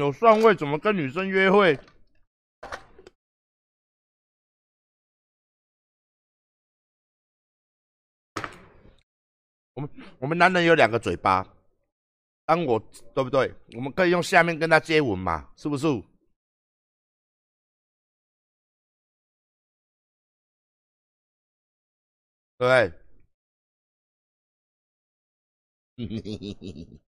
有蒜味怎么跟女生约会？我们我们男人有两个嘴巴，当我对不对？我们可以用下面跟他接吻嘛，是不是？对。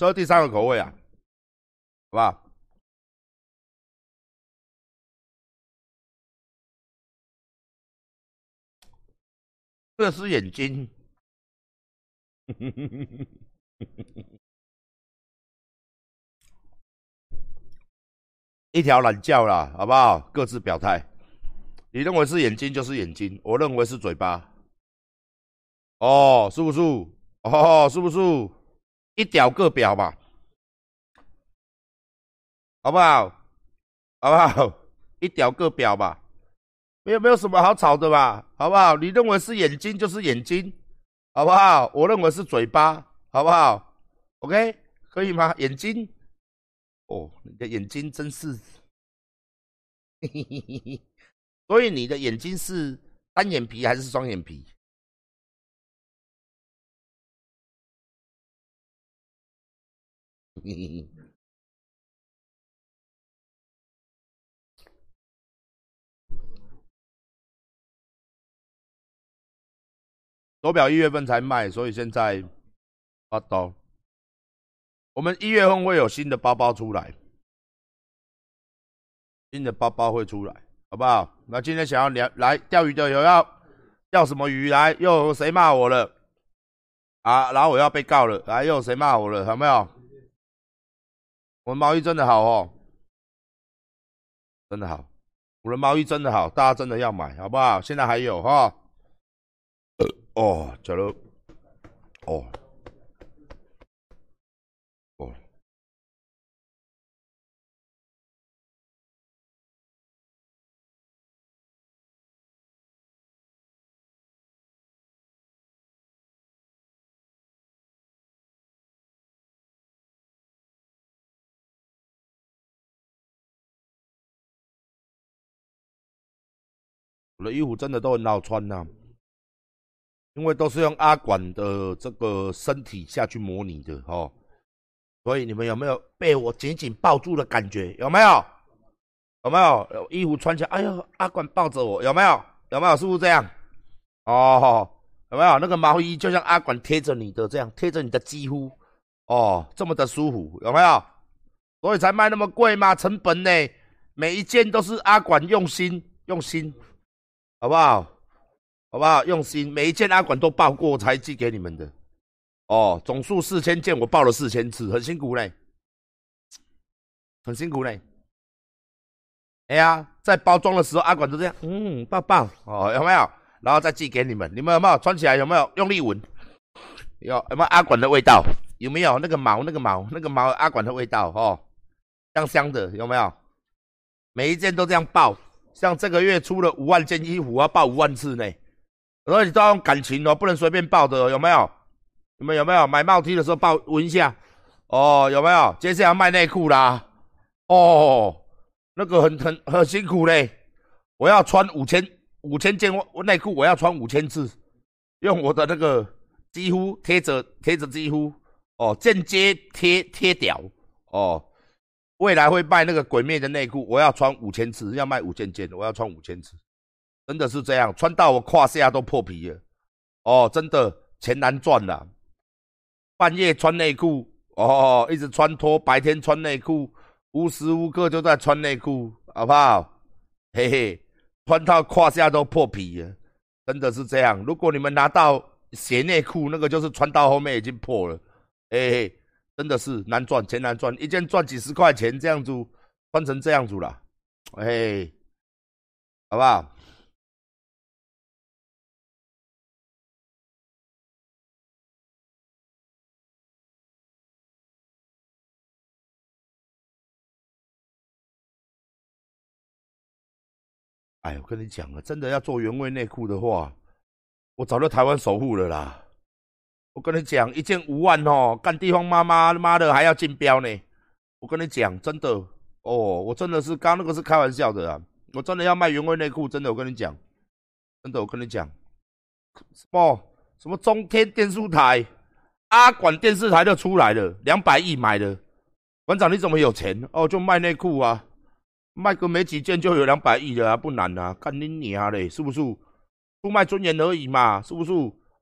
这是第三个口味啊，好不好？这是眼睛，一条懒觉啦，好不好？各自表态。你认为是眼睛就是眼睛，我认为是嘴巴。哦，是不是？哦，是不是？一屌个表吧，好不好？好不好？一屌个表吧，没有没有什么好吵的吧？好不好？你认为是眼睛就是眼睛，好不好？我认为是嘴巴，好不好？OK，可以吗？眼睛，哦，你的眼睛真是，所以你的眼睛是单眼皮还是双眼皮？手表一月份才卖，所以现在发刀。我们一月份会有新的包包出来，新的包包会出来，好不好？那今天想要聊来钓鱼的有要钓什么鱼来？又有谁骂我了？啊，然后我要被告了，来又有谁骂我了？有没有？我们毛衣真的好哦，真的好，我们毛衣真的好，大家真的要买，好不好？现在还有哈，哦，假如，哦。我的衣服真的都很好穿呐，因为都是用阿管的这个身体下去模拟的哦，所以你们有没有被我紧紧抱住的感觉？有没有？有没有？有衣服穿起来，哎呦，阿管抱着我，有没有？有没有？是不是这样？哦，有没有？那个毛衣就像阿管贴着你的这样，贴着你的肌肤，哦，这么的舒服，有没有？所以才卖那么贵嘛，成本呢？每一件都是阿管用心，用心。好不好？好不好？用心，每一件阿管都报过才寄给你们的。哦，总数四千件，我报了四千次，很辛苦嘞，很辛苦嘞。哎呀，在包装的时候，阿管都这样，嗯，抱抱，哦，有没有？然后再寄给你们，你们有没有穿起来？有没有用力闻？有，有没有阿管的味道？有没有那个毛？那个毛？那个毛？阿管的味道？哦，香香的，有没有？每一件都这样抱。像这个月出了五万件衣服，要报五万次呢。所以你都要用感情哦，不能随便报的，有没有？你们有没有买帽 T 的时候报闻一下？哦，有没有？接下来卖内裤啦。哦，那个很很很辛苦嘞。我要穿五千五千件内裤，我要穿五千次，用我的那个肌肤贴着贴着肌肤，哦，间接贴贴屌，哦。未来会卖那个鬼灭的内裤，我要穿五千次，要卖五千件，我要穿五千次，真的是这样，穿到我胯下都破皮了。哦，真的钱难赚呐，半夜穿内裤，哦，一直穿脱，白天穿内裤，无时无刻就在穿内裤，好不好？嘿嘿，穿到胯下都破皮了，真的是这样。如果你们拿到鞋内裤，那个就是穿到后面已经破了，嘿嘿。真的是难赚钱难赚一件赚几十块钱这样子翻成这样子了哎好不好哎我跟你讲啊真的要做原味内裤的话我找到台湾首富了啦。我跟你讲，一件五万哦，干地方妈妈妈的还要竞标呢。我跟你讲，真的哦，我真的是刚那个是开玩笑的啊，我真的要卖原味内裤，真的，我跟你讲，真的，我跟你讲，什么什么中天电视台、阿管电视台都出来了，两百亿买的。馆长你怎么有钱？哦，就卖内裤啊，卖个没几件就有两百亿的啊，不难啊，干你娘嘞，是不是？出卖尊严而已嘛，是不是？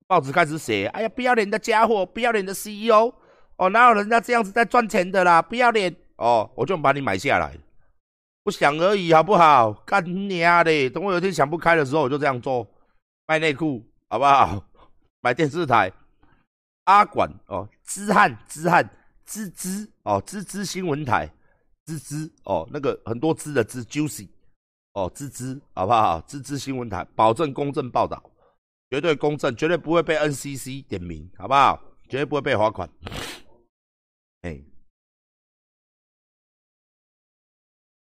报纸开始写，哎呀，不要脸的家伙，不要脸的 CEO，哦，哪有人家这样子在赚钱的啦？不要脸哦，我就把你买下来，不想而已，好不好？干你啊的！等我有一天想不开的时候，我就这样做，卖内裤，好不好？买电视台，阿管哦，知汉知汉知知哦，知知新闻台，知知哦，那个很多知的知 juicy 哦，知知好不好？知知新闻台，保证公正报道。绝对公正，绝对不会被 NCC 点名，好不好？绝对不会被罚款。哎，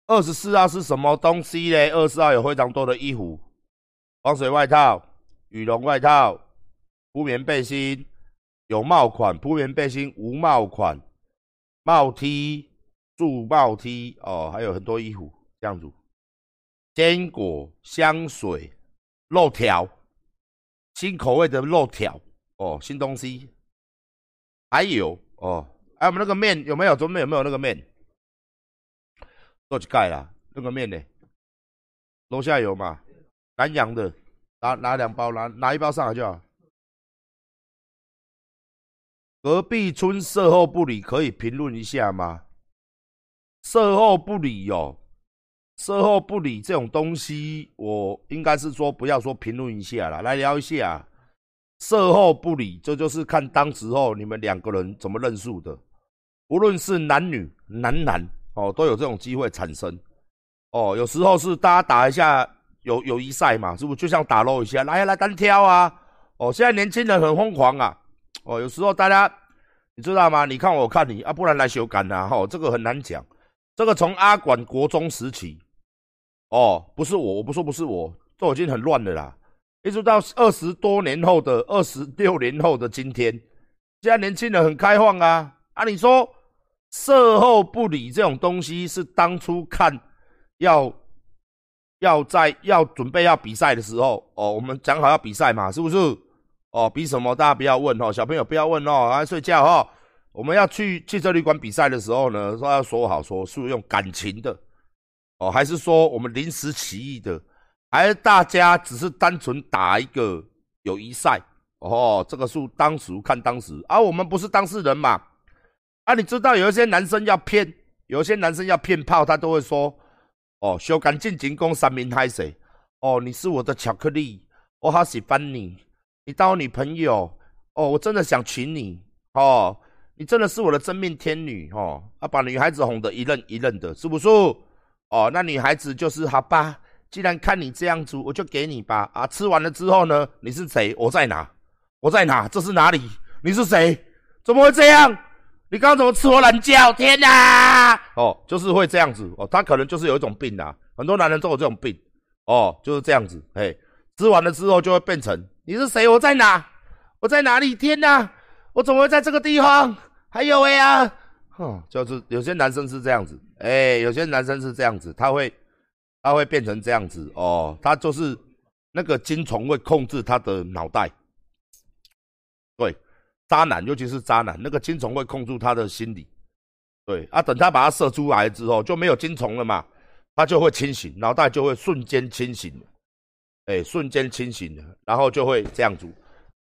二十四号是什么东西嘞？二十四号有非常多的衣服，防水外套、羽绒外套、铺棉背心，有帽款铺棉背心，无帽款帽 T、助帽 T 哦，还有很多衣服这样子。坚果、香水、肉条。新口味的肉条哦，新东西，还有哦，哎，我们那个面有没有？准备有没有那个面？做几盖啦？那个面呢？楼下有嘛？南洋的，拿拿两包，拿拿一包上来就好。隔壁村售后不理，可以评论一下吗？售后不理哦。售后不理这种东西，我应该是说不要说评论一下了，来聊一下。售后不理，这就是看当时候你们两个人怎么认数的。无论是男女、男男哦，都有这种机会产生。哦，有时候是大家打一下友友谊赛嘛，是不是就像打漏一下，来来单挑啊？哦，现在年轻人很疯狂啊。哦，有时候大家你知道吗？你看我看你啊，不然来修改呐。哈，这个很难讲。这个从阿管国中时期。哦，不是我，我不说不是我，都已经很乱了啦。一直到二十多年后的二十六年后的今天，现在年轻人很开放啊。啊，你说售后不理这种东西是当初看要要在要准备要比赛的时候，哦，我们讲好要比赛嘛，是不是？哦，比什么？大家不要问哦，小朋友不要问哦，来睡觉哦。我们要去汽车旅馆比赛的时候呢，说要说好，说是用感情的。哦，还是说我们临时起意的，还是大家只是单纯打一个友谊赛？哦，这个是当时看当时，而我们不是当事人嘛？啊，你知道有一些男生要骗，有一些男生要骗炮，他都会说：哦，修改进进攻三名嗨谁？哦，你是我的巧克力，我好喜欢你，你当我女朋友，哦，我真的想娶你，哦，你真的是我的真命天女，哦，啊，把女孩子哄得一愣一愣的，是不是？哦，那女孩子就是好吧。既然看你这样子，我就给你吧。啊，吃完了之后呢，你是谁？我在哪？我在哪？这是哪里？你是谁？怎么会这样？你刚刚怎么吃我懒觉？天哪！哦，就是会这样子。哦，他可能就是有一种病啊。很多男人都有这种病。哦，就是这样子。哎，吃完了之后就会变成你是谁？我在哪？我在哪里？天哪！我怎么会在这个地方？还有哎呀！哦，就是有些男生是这样子，哎，有些男生是这样子，他会，他会变成这样子哦，他就是那个精虫会控制他的脑袋，对，渣男，尤其是渣男，那个精虫会控制他的心理，对，啊，等他把它射出来之后，就没有精虫了嘛，他就会清醒，脑袋就会瞬间清醒，哎，瞬间清醒了，然后就会这样子，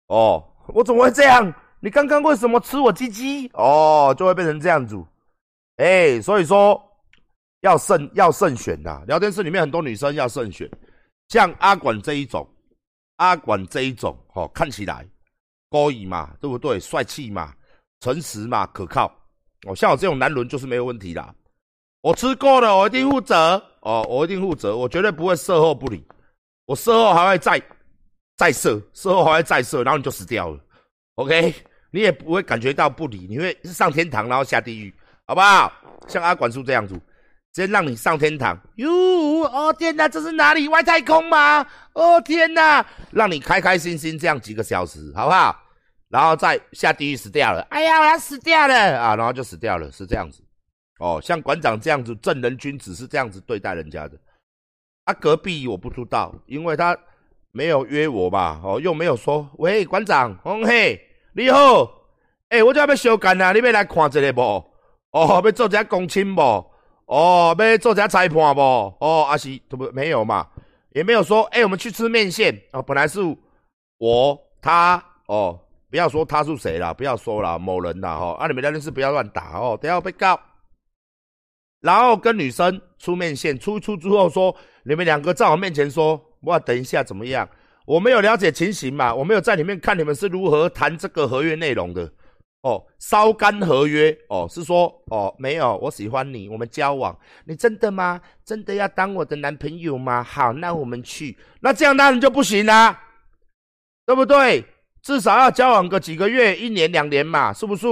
哦，我怎么会这样？你刚刚为什么吃我鸡鸡？哦，就会变成这样子，哎，所以说要慎要慎选呐。聊天室里面很多女生要慎选，像阿管这一种，阿管这一种，哦，看起来高以嘛，对不对？帅气嘛，诚实嘛，可靠。哦，像我这种男人就是没有问题啦。我吃过了，我一定负责。哦，我一定负责，我绝对不会售后不理。我售后还会再再射，售后还会再射，然后你就死掉了。OK。你也不会感觉到不理，你会上天堂然后下地狱，好不好？像阿管叔这样子，先让你上天堂。哟，哦天哪，这是哪里？外太空吗？哦天哪，让你开开心心这样几个小时，好不好？然后再下地狱死掉了。哎呀，我要死掉了啊！然后就死掉了，是这样子。哦，像馆长这样子正人君子是这样子对待人家的。啊，隔壁我不知道，因为他没有约我吧。哦，又没有说，喂，馆长，红嘿，你好，哎，我这要修改啊，你要来看一个不？哦，要做一下公亲不？哦，要做一下裁判不？哦，阿西，不没有嘛？也没有说，哎，我们去吃面线啊。本来是我他哦，不要说他是谁啦，不要说了某人啦哈。啊，你们那件事不要乱打哦，等下被告。然后跟女生出面线，出出之后说，你们两个在我面前说，我等一下怎么样？我没有了解情形嘛，我没有在里面看你们是如何谈这个合约内容的。哦，烧干合约哦，是说哦，没有，我喜欢你，我们交往，你真的吗？真的要当我的男朋友吗？好，那我们去，那这样当然就不行啦，对不对？至少要交往个几个月，一年两年嘛，是不是？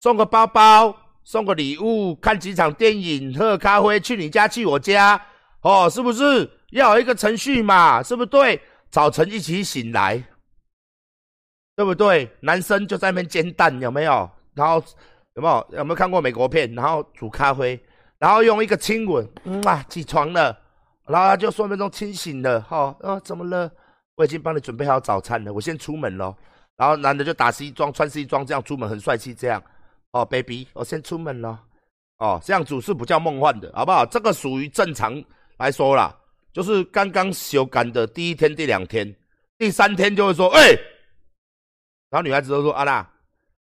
送个包包。送个礼物，看几场电影，喝咖啡，去你家，去我家，哦，是不是要有一个程序嘛？是不对？早晨一起醒来，对不对？男生就在那边煎蛋，有没有？然后有没有？有没有看过美国片？然后煮咖啡，然后用一个亲吻，嗯啊，起床了，然后就说分钟清醒了，哈，啊，怎么了？我已经帮你准备好早餐了，我先出门了。然后男的就打西装，穿西装这样出门，很帅气这样。哦，baby，我先出门了。哦，这样子是不叫梦幻的，好不好？这个属于正常来说啦，就是刚刚修改的第一天、第两天、第三天就会说，哎，然后女孩子都说，啊啦，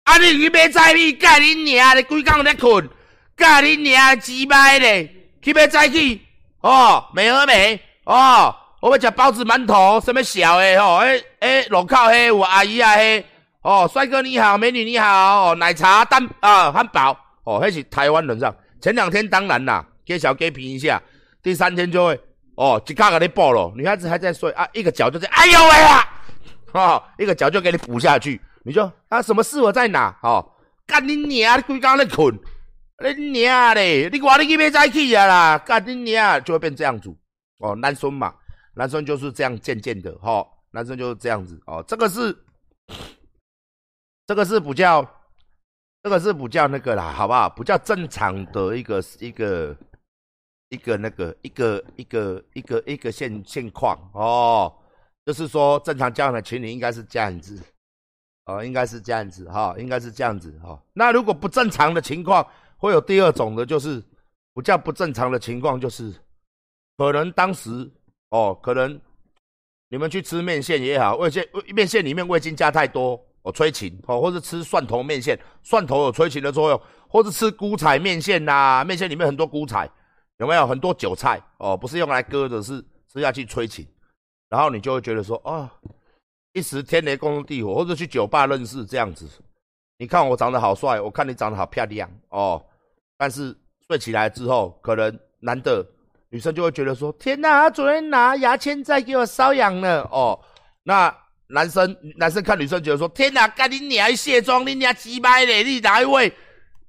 啊你去买菜去，干你娘的，规工在困，干你娘鸡掰嘞，去买菜去，哦，美和美，哦，我要吃包子、馒头，什么小的哦，诶诶，路口嘿我阿姨啊嘿。哦，帅哥你好，美女你好，奶茶蛋啊汉堡哦，那是台湾人上。前两天当然啦，给小给评一下，第三天就会哦，一卡给你爆了，女孩子还在睡啊，一个脚就在，哎呦喂啊，哦，一个脚就给你补下去，你就啊，什么事我在哪？哦，干你娘，你规刚在困，你娘嘞，你话你去边再去啊啦，干你娘，就会变这样子哦，男生嘛，男生就是这样渐渐的哈，男生就是这样子哦，这个是。这个是比较，这个是比较那个啦，好不好？不叫正常的一个一个一个那个一个一个一个一个现现况哦，就是说正常交往的情侣应该是这样子，哦，应该是这样子哈，应该是这样子哈。那如果不正常的情况，会有第二种的，就是不叫不正常的情况，就是可能当时哦，可能你们去吃面线也好，味线面线里面味精加太多。哦，催情哦，或者吃蒜头面线，蒜头有催情的作用，或者吃菇彩面线呐，面线里面很多菇彩，有没有很多韭菜哦？不是用来割的，是吃下去催情，然后你就会觉得说啊，一时天雷共地火，或者去酒吧认识这样子，你看我长得好帅，我看你长得好漂亮哦，但是睡起来之后，可能男的女生就会觉得说，天哪，昨天拿牙签在给我瘙痒呢哦，那。男生男生看女生觉得说：“天哪，干你娘！卸妆，你娘鸡掰嘞！你哪一位？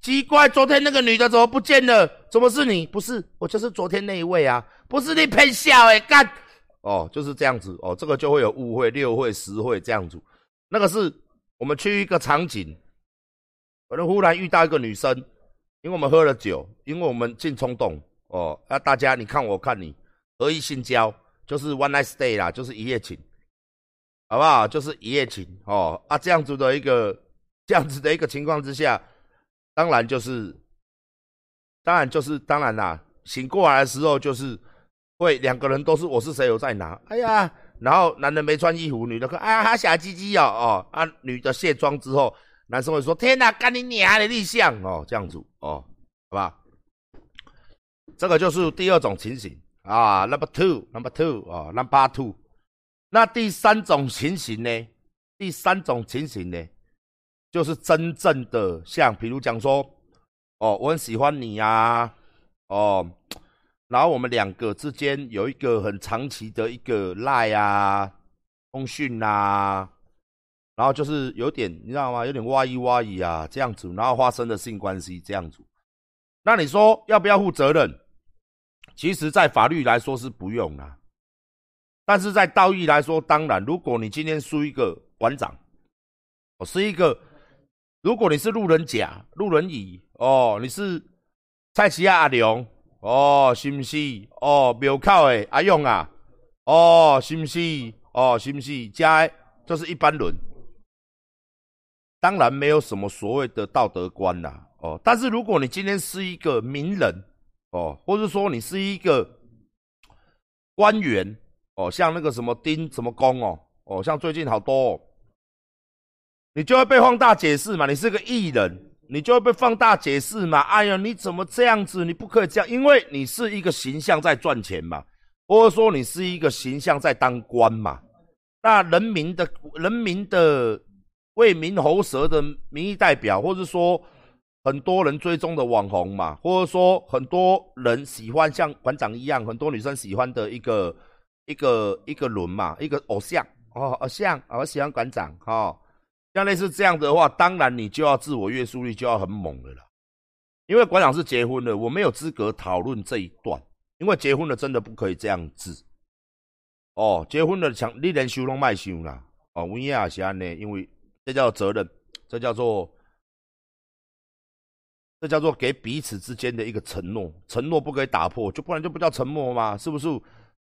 奇怪，昨天那个女的怎么不见了？怎么是你？不是，我就是昨天那一位啊！不是你骗笑哎，干哦，就是这样子哦，这个就会有误会，六会十会这样子。那个是我们去一个场景，可能忽然遇到一个女生，因为我们喝了酒，因为我们进冲动哦，那大家你看我看你，合意性交就是 one night stay 啦，就是一夜情。”好不好？就是一夜情哦啊，这样子的一个这样子的一个情况之下，当然就是，当然就是当然啦。醒过来的时候就是会两个人都是我是谁我在哪？哎呀，然后男人没穿衣服，女的说啊他小鸡鸡哦哦啊，女的卸妆之后，男生会说天哪，干你娘的立项哦这样子哦，好吧？这个就是第二种情形啊，Number Two，Number Two 啊，Number Two。那第三种情形呢？第三种情形呢，就是真正的像，比如讲说，哦，我很喜欢你呀，哦，然后我们两个之间有一个很长期的一个赖啊，通讯啊，然后就是有点，你知道吗？有点挖一挖一啊，这样子，然后发生了性关系这样子，那你说要不要负责任？其实，在法律来说是不用啦，但是在道义来说，当然，如果你今天输一个馆长，我是一个，如果你是路人甲、路人乙，哦，你是蔡奇亚阿良，哦，是不是？哦，庙口的阿勇啊，哦，是不是？哦，是不是？加就是一般人，当然没有什么所谓的道德观啦，哦，但是如果你今天是一个名人，哦，或者说你是一个官员，哦，像那个什么丁什么公哦，哦，像最近好多，哦，你就会被放大解释嘛，你是个艺人，你就会被放大解释嘛，哎呀，你怎么这样子？你不可以这样，因为你是一个形象在赚钱嘛，或者说你是一个形象在当官嘛，那人民的人民的为民喉舌的民意代表，或者说。很多人追踪的网红嘛，或者说很多人喜欢像馆长一样，很多女生喜欢的一个一个一个人嘛，一个偶像哦，偶像我喜欢馆长哈，像类似这样的话，当然你就要自我约束力就要很猛的了，因为馆长是结婚了，我没有资格讨论这一段，因为结婚了真的不可以这样子哦，结婚了强你连修都卖修啦哦，温亚霞呢，因为这叫责任，这叫做。这叫做给彼此之间的一个承诺，承诺不可以打破，就不然就不叫承诺嘛，是不是？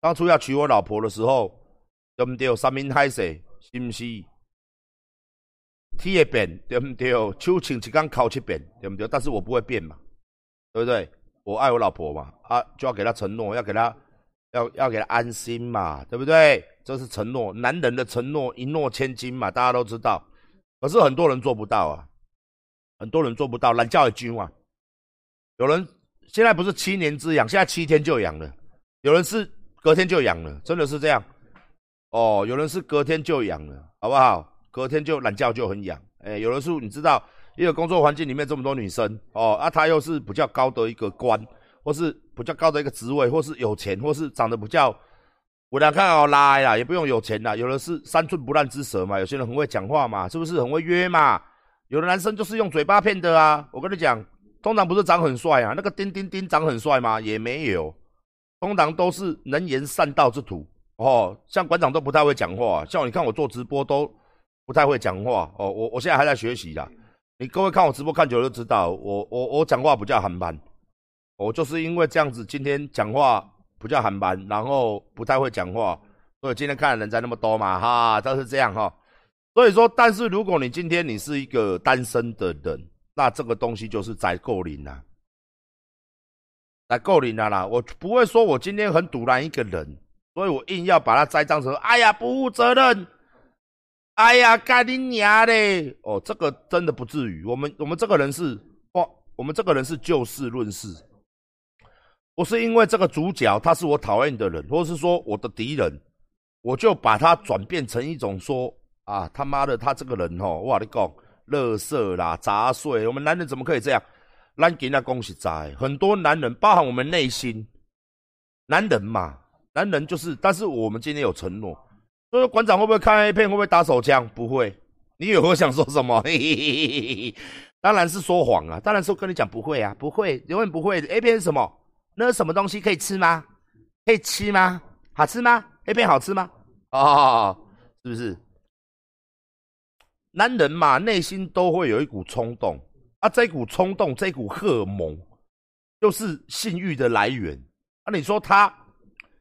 当初要娶我老婆的时候，对不对？三明海誓，是不是？天会变，对不对？手请一缸烤七遍，对不对？但是我不会变嘛，对不对？我爱我老婆嘛，啊，就要给她承诺，要给她，要要给她安心嘛，对不对？这是承诺，男人的承诺一诺千金嘛，大家都知道。可是很多人做不到啊。很多人做不到，懒觉也军啊。有人现在不是七年之痒，现在七天就痒了。有人是隔天就痒了，真的是这样。哦，有人是隔天就痒了，好不好？隔天就懒觉就很痒。哎，有人是你知道，一个工作环境里面这么多女生，哦，啊，她又是比较高的一个官，或是比较高的一个职位，或是有钱，或是长得比较，我俩看好拉呀，也不用有钱啦。有的是三寸不烂之舌嘛，有些人很会讲话嘛，是不是很会约嘛？有的男生就是用嘴巴骗的啊！我跟你讲，通常不是长很帅啊，那个丁丁丁长很帅吗？也没有，通常都是能言善道之徒哦。像馆长都不太会讲话，像你看我做直播都不太会讲话哦。我我现在还在学习啦。你各位看我直播看久了就知道，我我我讲话不叫韩班，我就是因为这样子，今天讲话不叫韩班，然后不太会讲话，所以今天看的人才那么多嘛哈，都是这样哈。所以说，但是如果你今天你是一个单身的人，那这个东西就是宅够零啦，宅够零啦啦。我不会说我今天很堵拦一个人，所以我硬要把它栽赃成，哎呀不负责任，哎呀干你娘嘞！哦，这个真的不至于。我们我们这个人是，哇，我们这个人是就事论事。我是因为这个主角他是我讨厌的人，或者是说我的敌人，我就把他转变成一种说。啊他妈的，他这个人吼，我跟你讲，乐色啦，杂碎。我们男人怎么可以这样？咱给那恭喜在，很多男人，包含我们内心，男人嘛，男人就是。但是我们今天有承诺，所以馆长会不会看 A 片？会不会打手枪？不会。你以为我想说什么？嘿嘿嘿当然是说谎啊！当然是跟你讲不会啊，不会，永远不会的。A 片是什么？那是什么东西可以吃吗？可以吃吗？好吃吗？A 片好吃吗？哦，是不是？男人嘛，内心都会有一股冲动啊，这股冲动，这股荷尔蒙，就是性欲的来源啊。你说他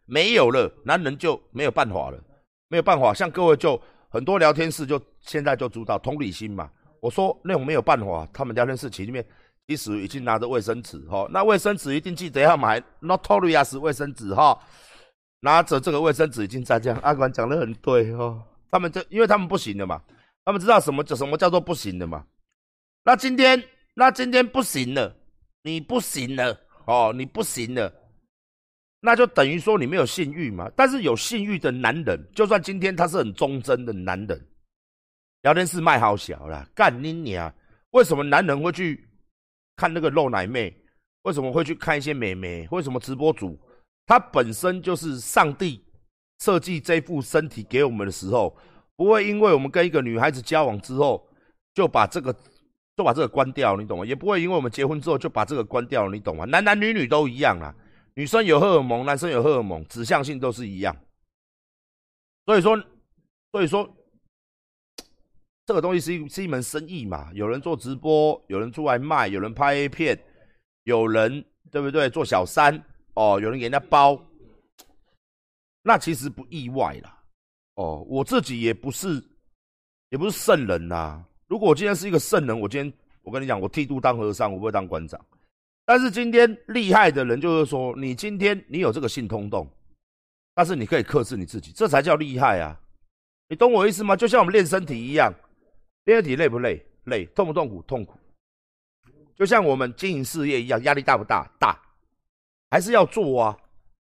没有了，男人就没有办法了，没有办法。像各位就很多聊天室，就现在就知道同理心嘛。我说那种没有办法，他们聊天室群里面其实已经拿着卫生纸哈，那卫生纸一定记得要买 Notorious 卫生纸哈，拿着这个卫生纸已经在这样。阿管讲的很对哈，他们这因为他们不行了嘛。他们知道什么叫什么叫做不行的嘛？那今天那今天不行了，你不行了哦，你不行了，那就等于说你没有性欲嘛。但是有性欲的男人，就算今天他是很忠贞的男人，聊天室卖好小了，干你娘！为什么男人会去看那个露奶妹？为什么会去看一些美眉？为什么直播主他本身就是上帝设计这副身体给我们的时候？不会因为我们跟一个女孩子交往之后，就把这个就把这个关掉，你懂吗？也不会因为我们结婚之后就把这个关掉，你懂吗？男男女女都一样啊。女生有荷尔蒙，男生有荷尔蒙，指向性都是一样。所以说，所以说，这个东西是一是一门生意嘛。有人做直播，有人出来卖，有人拍 A 片，有人对不对？做小三哦，有人给人家包，那其实不意外啦。哦，我自己也不是，也不是圣人呐。如果我今天是一个圣人，我今天我跟你讲，我剃度当和尚，我不会当馆长。但是今天厉害的人就是说，你今天你有这个性冲动，但是你可以克制你自己，这才叫厉害啊！你懂我意思吗？就像我们练身体一样，练身体累不累？累，痛不痛苦？痛苦。就像我们经营事业一样，压力大不大？大，还是要做啊！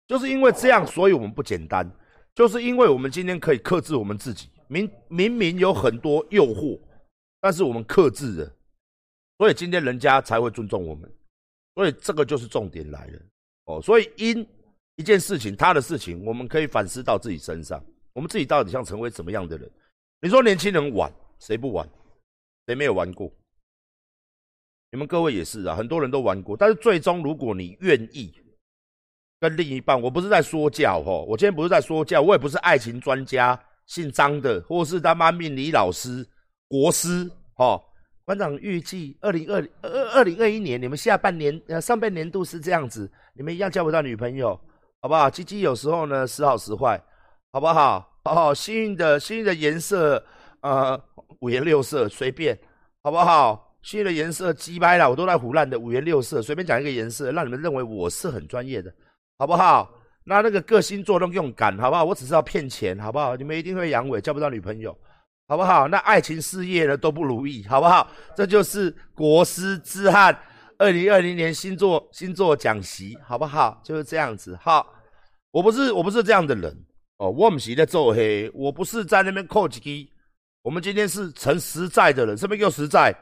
就是因为这样，所以我们不简单。就是因为我们今天可以克制我们自己，明明明有很多诱惑，但是我们克制了，所以今天人家才会尊重我们。所以这个就是重点来了哦。所以因一件事情，他的事情，我们可以反思到自己身上，我们自己到底想成为什么样的人？你说年轻人玩，谁不玩？谁没有玩过？你们各位也是啊，很多人都玩过。但是最终，如果你愿意跟另一半，我不是在说教哈，我今天不是在说教，我也不是爱情专家，姓张的，或是他妈命理老师、国师哈。馆长预计二零二二二零二一年，你们下半年呃上半年度是这样子，你们一样交不到女朋友，好不好？鸡鸡有时候呢时好时坏，好不好？哦，幸运的幸运的颜色呃五颜六色随便，好不好？幸运的颜色鸡掰了，我都在胡乱的五颜六色，随便讲一个颜色，让你们认为我是很专业的，好不好？那那个个星座都用感，好不好？我只是要骗钱，好不好？你们一定会阳痿，交不到女朋友。好不好？那爱情事业呢都不如意，好不好？这就是国师之汉二零二零年星座星座讲习，好不好？就是这样子。好，我不是我不是这样的人哦，我不是在做黑，我不是在那边扣机。我们今天是成实在的人，什么叫实在？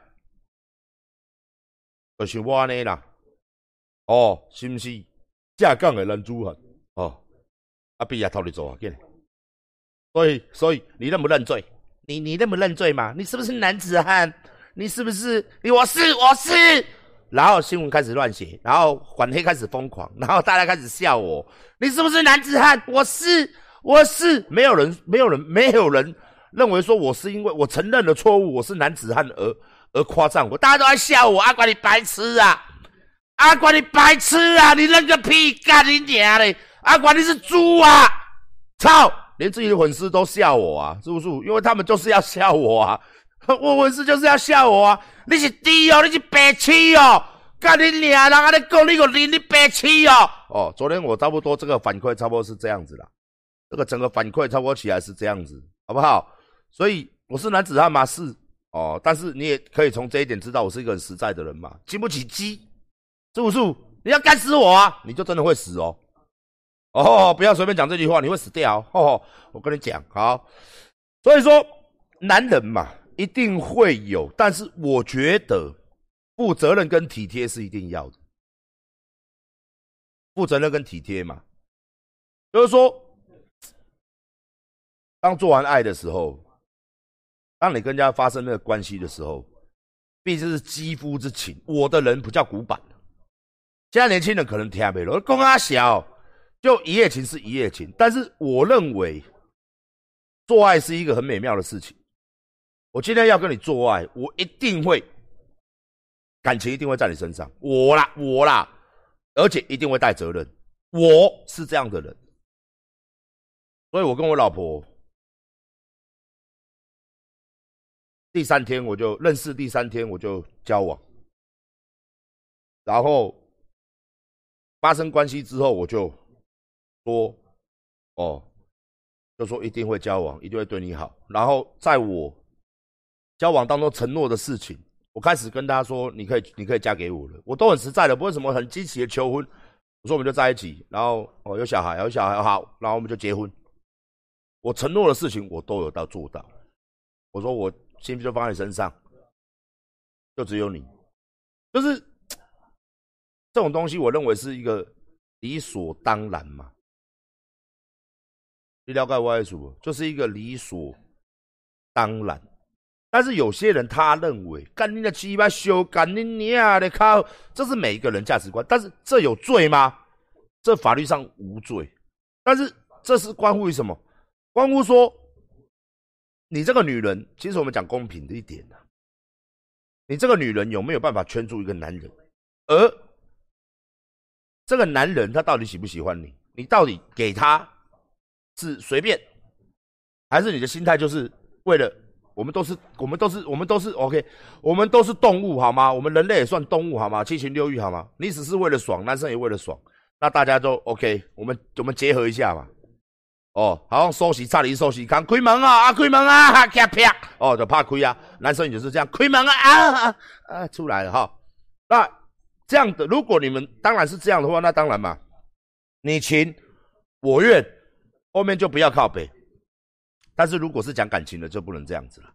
就是我呢啦，哦，是不是？架杠的人主很哦，阿毕也偷你做啊，给。所以所以你认不认罪？你你认不认罪嘛？你是不是男子汉？你是不是？我是我是。然后新闻开始乱写，然后反黑开始疯狂，然后大家开始笑我。你是不是男子汉？我是我是。没有人没有人没有人认为说我是因为我承认了错误，我是男子汉而而夸赞我。大家都在笑我。阿管你白痴啊！阿管你白痴啊！你认个屁！干你娘嘞！阿管你是猪啊！操！连自己的粉丝都笑我啊，是不是？因为他们就是要笑我啊，我粉丝就是要笑我啊！你是低哦，你是白痴哦，干你娘！人家在讲你个你你白痴哦！哦，昨天我差不多这个反馈差不多是这样子啦，这个整个反馈差不多起来是这样子，好不好？所以我是男子汉嘛？是哦，但是你也可以从这一点知道我是一个很实在的人嘛，经不起激，是不是？你要干死我啊，你就真的会死哦。哦，不要随便讲这句话，你会死掉。哦，我跟你讲，好。所以说，男人嘛，一定会有，但是我觉得，负责任跟体贴是一定要的。负责任跟体贴嘛，就是说，当做完爱的时候，当你跟人家发生那个关系的时候，毕竟是肌肤之情。我的人不叫古板，现在年轻人可能听不懂，公阿小。就一夜情是一夜情，但是我认为做爱是一个很美妙的事情。我今天要跟你做爱，我一定会感情一定会在你身上，我啦我啦，而且一定会带责任。我是这样的人，所以我跟我老婆第三天我就认识，第三天我就交往，然后发生关系之后我就。说，哦，就说一定会交往，一定会对你好。然后在我交往当中承诺的事情，我开始跟大家说，你可以，你可以嫁给我了。我都很实在的，不会什么很激情的求婚。我说我们就在一起，然后哦有小孩，有小孩好，然后我们就结婚。我承诺的事情我都有到做到。我说我心就放在你身上，就只有你，就是这种东西，我认为是一个理所当然嘛。你了解我意思不？就是一个理所当然。但是有些人他认为，干你的鸡巴修，干你娘的靠，这是每一个人价值观。但是这有罪吗？这法律上无罪。但是这是关乎于什么？关乎说，你这个女人，其实我们讲公平的一点呢，你这个女人有没有办法圈住一个男人？而这个男人他到底喜不喜欢你？你到底给他是随便，还是你的心态就是为了？我们都是，我们都是，我们都是 OK，我们都是动物好吗？我们人类也算动物好吗？七情六欲好吗？你只是为了爽，男生也为了爽，那大家都 OK，我们我们结合一下嘛。哦，好像收息差点收息，看开门啊啊开门啊，啪啪，哦就怕亏啊，男生也是这样，开门啊啊啊出来了哈。那这样的，如果你们当然是这样的话，那当然嘛，你情我愿，后面就不要靠背。但是如果是讲感情的，就不能这样子了。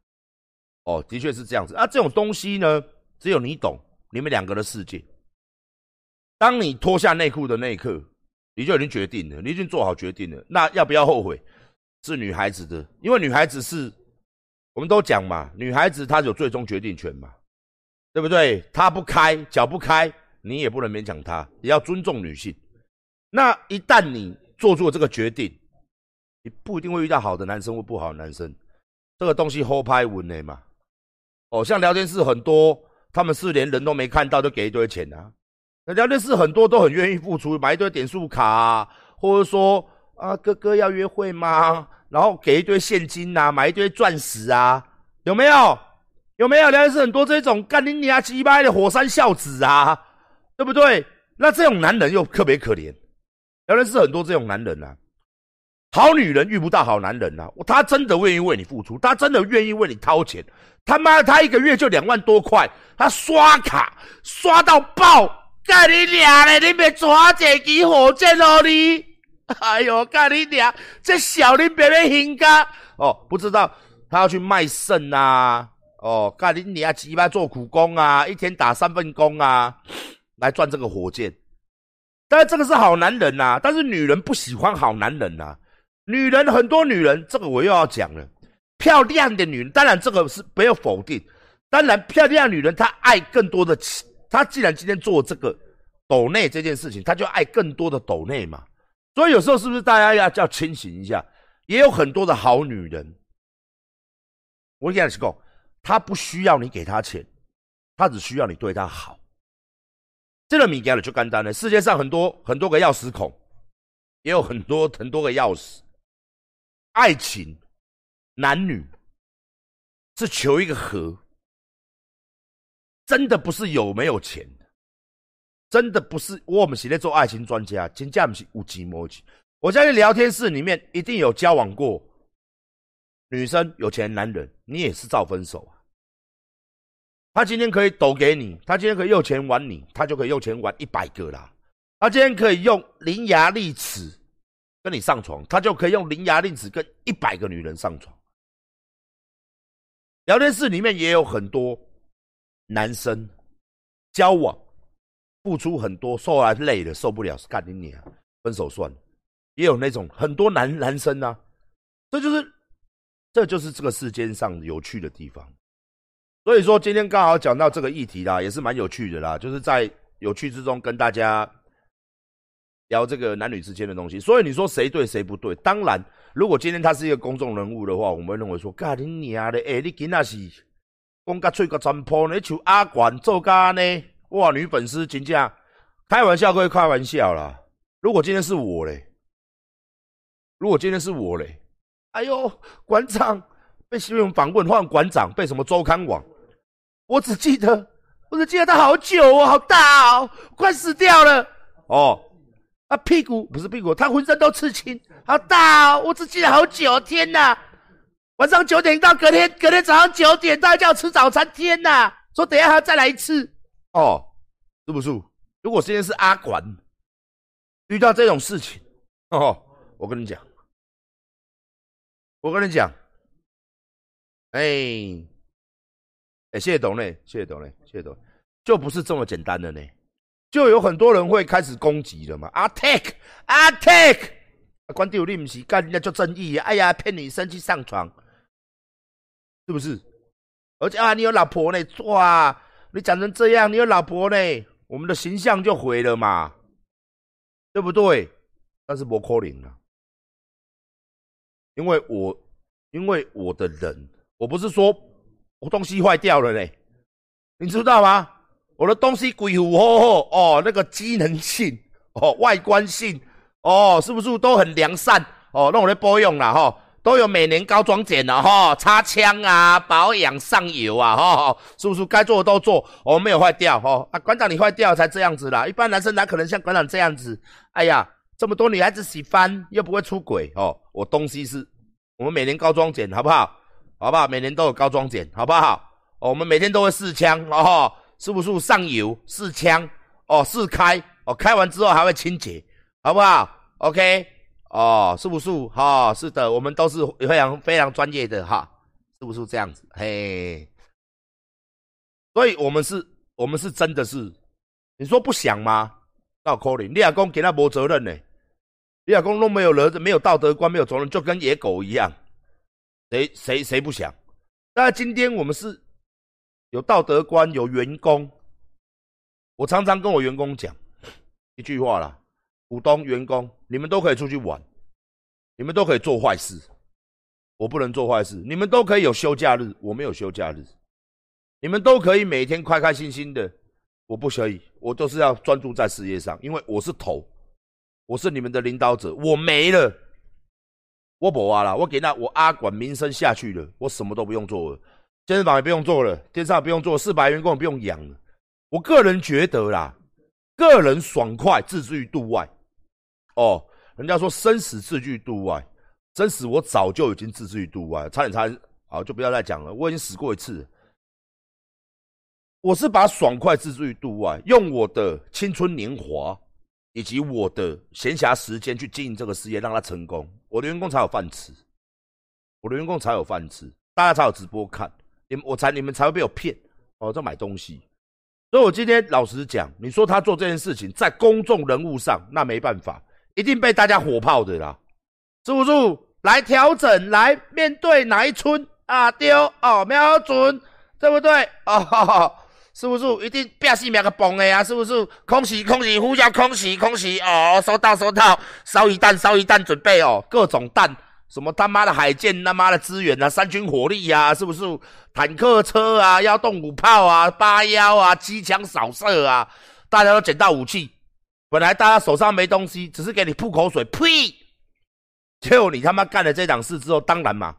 哦，的确是这样子啊。这种东西呢，只有你懂，你们两个的世界。当你脱下内裤的那一刻，你就已经决定了，你已经做好决定了。那要不要后悔？是女孩子的，因为女孩子是，我们都讲嘛，女孩子她有最终决定权嘛，对不对？她不开，脚不开，你也不能勉强她，也要尊重女性。那一旦你做出了这个决定，你不一定会遇到好的男生或不好的男生，这个东西后拍稳的嘛。哦，像聊天室很多，他们是连人都没看到就给一堆钱啊。那聊天室很多都很愿意付出，买一堆点数卡，啊或者说啊哥哥要约会吗？然后给一堆现金呐，买一堆钻石啊，有没有？有没有聊天室很多这种干你娘鸡巴的火山孝子啊？对不对？那这种男人又特别可怜，聊天室很多这种男人啊。好女人遇不到好男人呐，他真的愿意为你付出，他真的愿意为你掏钱。他妈，他一个月就两万多块，他刷卡刷到爆，干你娘嘞！你别抓这支火箭哦你！哎呦，干你娘！这小林别别兴家哦，不知道他要去卖肾呐？哦，干你娘！鸡巴做苦工啊，一天打三份工啊，来赚这个火箭。但是这个是好男人呐，但是女人不喜欢好男人呐。女人很多，女人这个我又要讲了。漂亮的女人，当然这个是没有否定。当然，漂亮女人她爱更多的，她既然今天做这个抖内这件事情，她就爱更多的抖内嘛。所以有时候是不是大家要要清醒一下？也有很多的好女人，我跟你讲，她不需要你给她钱，她只需要你对她好。这个米给了就简单了。世界上很多很多个钥匙孔，也有很多很多个钥匙。爱情，男女是求一个和，真的不是有没有钱的，真的不是我们现在做爱情专家，真正不是无钱无钱。我相信聊天室里面一定有交往过女生有钱男人，你也是照分手啊。他今天可以抖给你，他今天可以用钱玩你，他就可以用钱玩一百个啦。他今天可以用伶牙俐齿。跟你上床，他就可以用伶牙俐齿跟一百个女人上床。聊天室里面也有很多男生交往，付出很多，受来累了受不了，干你你啊，分手算了。也有那种很多男男生啊，这就是这就是这个世间上有趣的地方。所以说今天刚好讲到这个议题啦，也是蛮有趣的啦，就是在有趣之中跟大家。聊这个男女之间的东西，所以你说谁对谁不对？当然，如果今天他是一个公众人物的话，我们认为说，干你娘的！哎，你今仔是讲甲嘴个占破，你求阿管做家呢？哇，女粉丝真正开玩笑，归开玩笑啦。如果今天是我嘞，如果今天是我嘞，哎呦，馆长被新闻访问换馆长，被什么周刊网？我只记得，我只记得他好久哦，好大哦，快死掉了哦。啊，屁股不是屁股，他浑身都刺青，好大哦！我只记得好久，天哪！晚上九点到隔天，隔天早上九点大家叫吃早餐，天哪！说等下还要再来一次哦，是不是？如果今天是阿管遇到这种事情哦，我跟你讲，我跟你讲，哎哎，谢谢董磊，谢谢董磊，谢谢董，就不是这么简单的呢。就有很多人会开始攻击了嘛？Attack，Attack！关帝有你不是干人家做正义？哎呀，骗女生去上床，是不是？而且啊，你有老婆呢，哇！你长成这样，你有老婆呢，我们的形象就毁了嘛，对不对？但是不可能啊，因为我因为我的人，我不是说我东西坏掉了嘞，你知道吗？我的东西鬼虎吼吼哦，那个机能性哦，外观性哦，是不是都很良善哦？那我的保养了哈，都有每年高装检了哈，擦枪啊，保养上油啊哈，是不是该做的都做？我哦，没有坏掉哈啊，馆长你坏掉才这样子啦，一般男生哪可能像馆长这样子？哎呀，这么多女孩子喜欢又不会出轨哦，我东西是，我们每年高装检好不好？好不好？每年都有高装检好不好？我们每天都会试枪哦。是不是上油试枪哦？试开哦，开完之后还会清洁，好不好？OK 哦，是不是？哈，是的，我们都是非常非常专业的哈，是不是这样子？嘿，所以我们是，我们是真的是，你说不想吗？那可能，你老公给他没责任呢，你老公都没有人，没有道德观，没有责任，就跟野狗一样，谁谁谁不想？那今天我们是。有道德观，有员工。我常常跟我员工讲一句话啦：股东、员工，你们都可以出去玩，你们都可以做坏事，我不能做坏事。你们都可以有休假日，我没有休假日。你们都可以每天开开心心的，我不可以，我都是要专注在事业上，因为我是头，我是你们的领导者。我没了，我不挖了，我给那我阿管名声下去了，我什么都不用做了。健身房也不用做了，电商也不用做，四百员工也不用养了。我个人觉得啦，个人爽快，置之于度外。哦，人家说生死置之于度外，生死我早就已经置之于度外，差点差点，好就不要再讲了。我已经死过一次，我是把爽快置之于度外，用我的青春年华以及我的闲暇时间去经营这个事业，让它成功，我的员工才有饭吃，我的员工才有饭吃，大家才有直播看。你们我才你们才会被我骗哦，在买东西，所以我今天老实讲，你说他做这件事情在公众人物上，那没办法，一定被大家火炮的啦，是不是？来调整，来面对哪一村啊？丢哦，瞄准，对不对？哦，是不是？一定变死命个崩的呀？是不是？空袭，空袭，呼叫空袭，空袭哦，收到，收到，烧一弹，烧一弹，准备哦，各种弹。什么他妈的海舰他妈的资源啊，三军火力呀，是不是坦克车啊，幺洞五炮啊，八幺啊，机枪扫射啊，大家都捡到武器。本来大家手上没东西，只是给你吐口水，呸！结果你他妈干了这档事之后，当然嘛，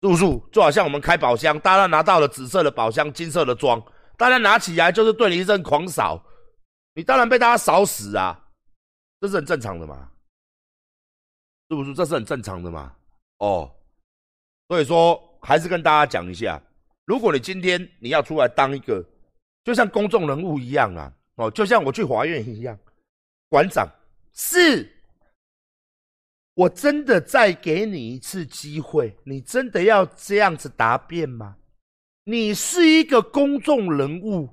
入住就好像我们开宝箱，大家拿到了紫色的宝箱，金色的装，大家拿起来就是对你一阵狂扫，你当然被大家扫死啊，这是很正常的嘛，是不是？这是很正常的嘛。哦，所以说还是跟大家讲一下，如果你今天你要出来当一个，就像公众人物一样啊，哦，就像我去法院一样，馆长是，我真的再给你一次机会，你真的要这样子答辩吗？你是一个公众人物，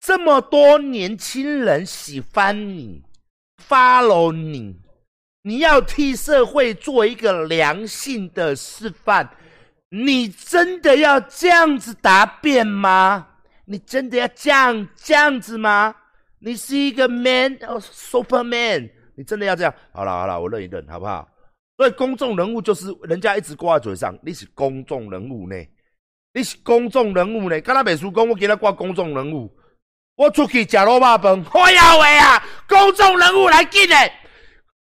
这么多年轻人喜欢你，follow 你。你要替社会做一个良性的示范，你真的要这样子答辩吗？你真的要这样这样子吗？你是一个 man 哦，superman，你真的要这样？好了好了，我认一认，好不好？所以公众人物就是人家一直挂在嘴上，你是公众人物呢？你是公众人物呢？看他美术公，我给他挂公众人物，我出去吃萝卜饭，我要喂啊！公众人物来进来。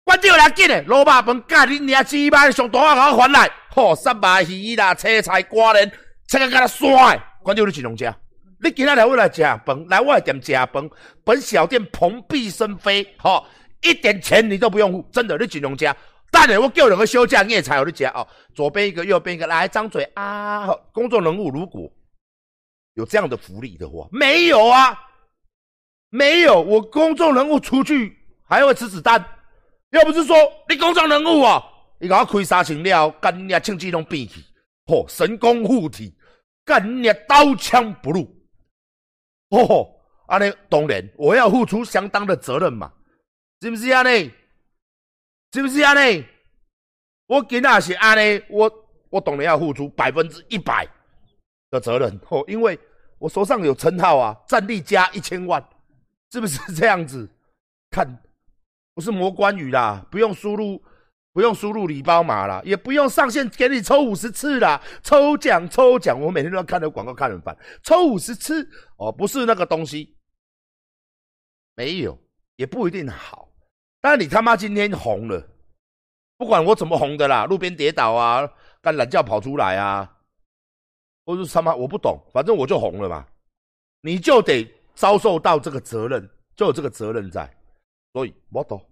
关键来紧的，萝卜饭加你娘几百上大碗，我还来。吼，三把鱼啦，青菜、瓜仁，切个给他刷。关键你几农家，你今仔来我来吃饭，来我店吃饭，本小店蓬荜生辉。吼，一点钱你都不用付，真的，你几农家。等下我叫两个休假你也才有你吃哦。左边一个，右边一个，来张嘴啊！公众人物如果有这样的福利的话，没有啊，没有。我公众人物出去还会吃子弹。又不是说你公众人物啊，你给我开三千了，干你娘枪支拢变去，吼神功护体，干你娘刀枪不入，吼，安尼当然我要付出相当的责任嘛，是不是安尼？是不是安尼？我今仔是安尼，我我当然要付出百分之一百的责任，吼，因为我手上有称号啊，战力加一千万，是不是这样子？看。不是魔关羽啦，不用输入，不用输入礼包码啦，也不用上线给你抽五十次啦，抽奖抽奖，我每天都要看的广告看很烦，抽五十次哦，不是那个东西，没有，也不一定好，但你他妈今天红了，不管我怎么红的啦，路边跌倒啊，干懒觉跑出来啊，或是他妈我不懂，反正我就红了嘛，你就得遭受到这个责任，就有这个责任在。所以我懂，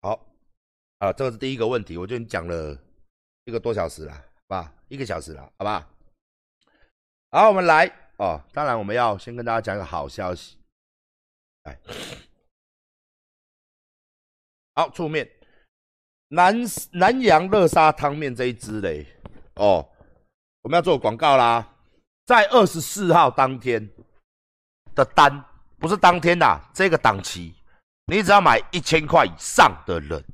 好啊，这个是第一个问题，我就讲了一个多小时了，好吧？一个小时了，好吧？好，我们来哦。当然，我们要先跟大家讲一个好消息，来，好，出面南南洋热沙汤面这一支嘞，哦，我们要做广告啦，在二十四号当天的单。不是当天呐，这个档期，你只要买一千块以上的人，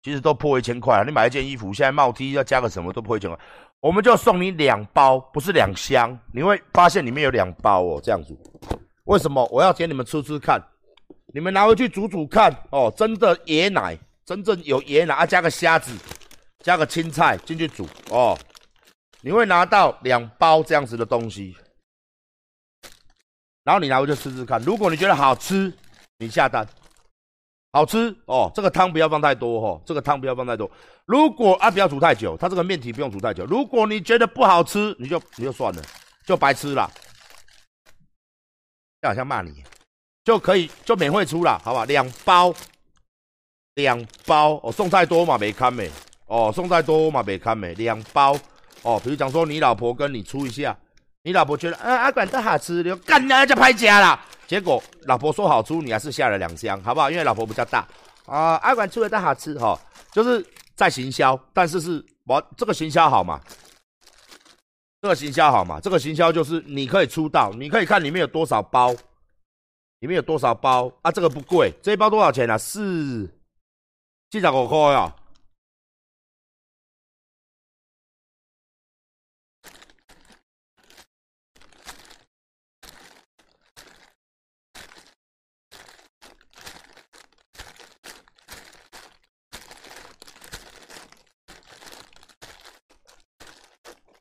其实都破一千块了。你买一件衣服，现在帽 T 要加个什么都破一千块，我们就送你两包，不是两箱。你会发现里面有两包哦，这样子。为什么？我要给你们吃吃看，你们拿回去煮煮看哦。真的椰奶，真正有椰奶，啊，加个虾子，加个青菜进去煮哦，你会拿到两包这样子的东西。然后你拿回去吃吃看，如果你觉得好吃，你下单。好吃哦，这个汤不要放太多哦，这个汤不要放太多。如果啊不要煮太久，它这个面体不用煮太久。如果你觉得不好吃，你就你就算了，就白吃了。好像骂你，就可以就免费出了，好吧？两包，两包哦，送太多嘛没看没哦，送太多嘛没看没，两包哦。比如讲说你老婆跟你出一下。你老婆觉得，啊，阿管都好吃，你干那就拍家了。结果老婆说好吃，你还是下了两箱，好不好？因为老婆比较大啊。阿管出的都好吃哈，就是在行销，但是是我这个行销好嘛？这个行销好嘛？这个行销就是你可以出道，你可以看里面有多少包，里面有多少包啊？这个不贵，这一包多少钱啊？四七十五块啊。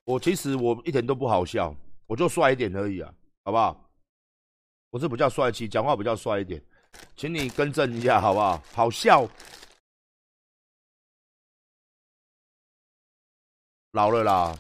我其实我一点都不好笑，我就帅一点而已啊，好不好？我是比较帅气，讲话比较帅一点，请你更正一下，好不好？好笑，老了啦，